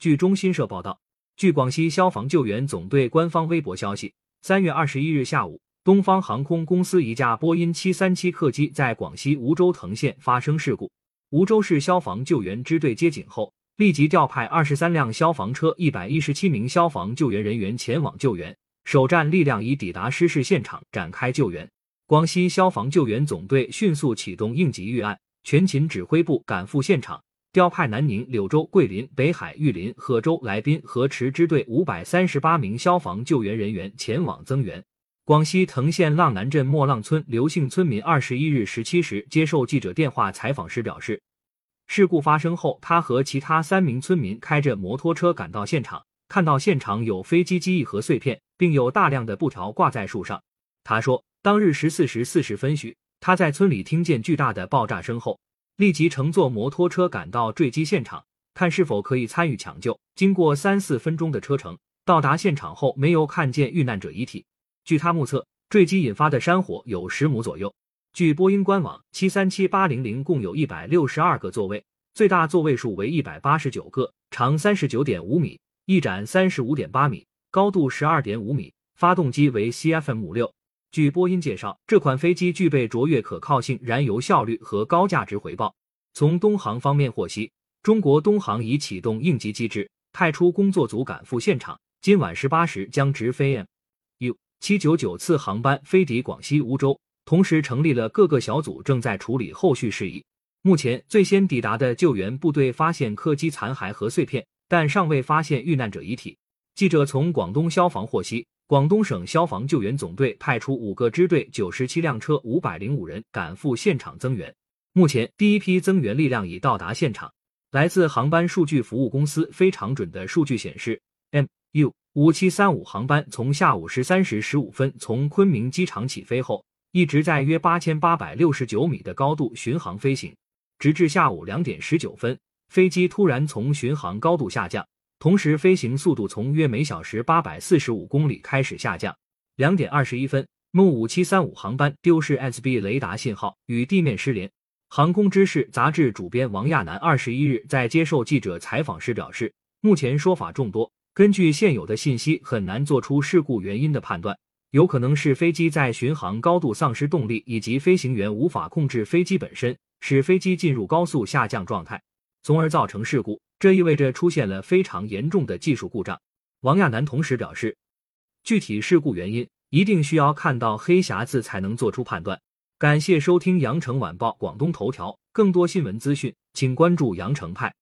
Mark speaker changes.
Speaker 1: 据中新社报道，据广西消防救援总队官方微博消息，三月二十一日下午，东方航空公司一架波音七三七客机在广西梧州藤县发生事故，梧州市消防救援支队接警后，立即调派二十三辆消防车、一百一十七名消防救援人员前往救援，首战力量已抵达失事现场展开救援。广西消防救援总队迅速启动应急预案，全勤指挥部赶赴现场。调派南宁、柳州、桂林、北海、玉林、贺州、来宾和池支队五百三十八名消防救援人员前往增援。广西藤县浪南镇莫浪村刘姓村民二十一日十七时接受记者电话采访时表示，事故发生后，他和其他三名村民开着摩托车赶到现场，看到现场有飞机机翼和碎片，并有大量的布条挂在树上。他说，当日十四时四十分许，他在村里听见巨大的爆炸声后。立即乘坐摩托车赶到坠机现场，看是否可以参与抢救。经过三四分钟的车程，到达现场后没有看见遇难者遗体。据他目测，坠机引发的山火有十亩左右。据波音官网，七三七八零零共有一百六十二个座位，最大座位数为一百八十九个，长三十九点五米，翼展三十五点八米，高度十二点五米，发动机为 CFM 五六。据波音介绍，这款飞机具备卓越可靠性、燃油效率和高价值回报。从东航方面获悉，中国东航已启动应急机制，派出工作组赶赴现场。今晚十八时将直飞 MU 七九九次航班飞抵广西梧州，同时成立了各个小组，正在处理后续事宜。目前，最先抵达的救援部队发现客机残骸和碎片，但尚未发现遇难者遗体。记者从广东消防获悉。广东省消防救援总队派出五个支队、九十七辆车、五百零五人赶赴现场增援。目前，第一批增援力量已到达现场。来自航班数据服务公司非常准的数据显示，MU 五七三五航班从下午十三时十五分从昆明机场起飞后，一直在约八千八百六十九米的高度巡航飞行，直至下午两点十九分，飞机突然从巡航高度下降。同时，飞行速度从约每小时八百四十五公里开始下降。两点二十一分，MU 五七三五航班丢失 SB 雷达信号，与地面失联。航空知识杂志主编王亚楠二十一日在接受记者采访时表示，目前说法众多，根据现有的信息，很难做出事故原因的判断。有可能是飞机在巡航高度丧失动力，以及飞行员无法控制飞机本身，使飞机进入高速下降状态，从而造成事故。这意味着出现了非常严重的技术故障。王亚楠同时表示，具体事故原因一定需要看到黑匣子才能做出判断。感谢收听羊城晚报广东头条，更多新闻资讯，请关注羊城派。